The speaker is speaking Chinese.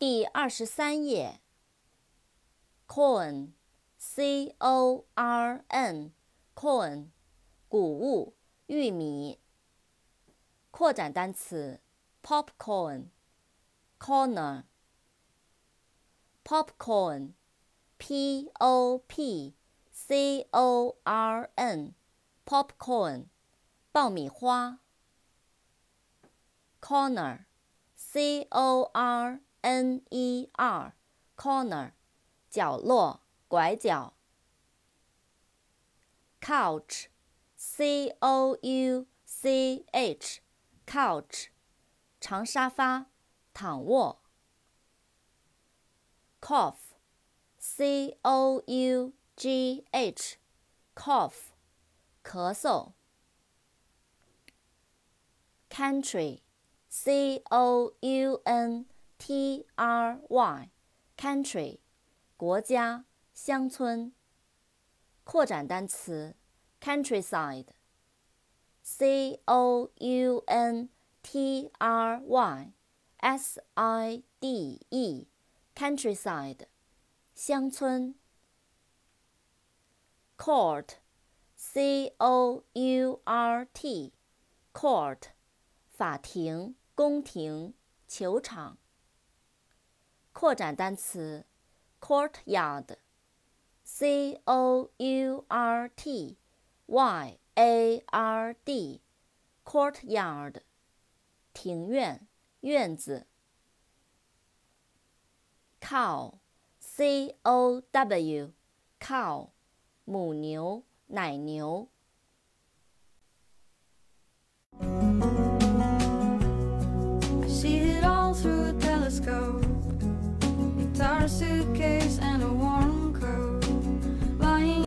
第二十三页。corn，c o r n，corn，谷物，玉米。扩展单词：popcorn，corner，popcorn，p o p c o r n，popcorn，爆米花。corner，c o r n e r，corner，角落，拐角。couch，c o u c h，couch，长沙发，躺卧。cough，c o u g h，cough，咳嗽。country。C O U N T R Y，country，国家，乡村。扩展单词，countryside，C O U N T R Y S I D E，countryside，乡村。Court，C O U R T，court，法庭。宫廷、球场。扩展单词，courtyard，c o u r t y a r d，courtyard，庭院、院子。cow，c o w，cow，母牛、奶牛。suitcase.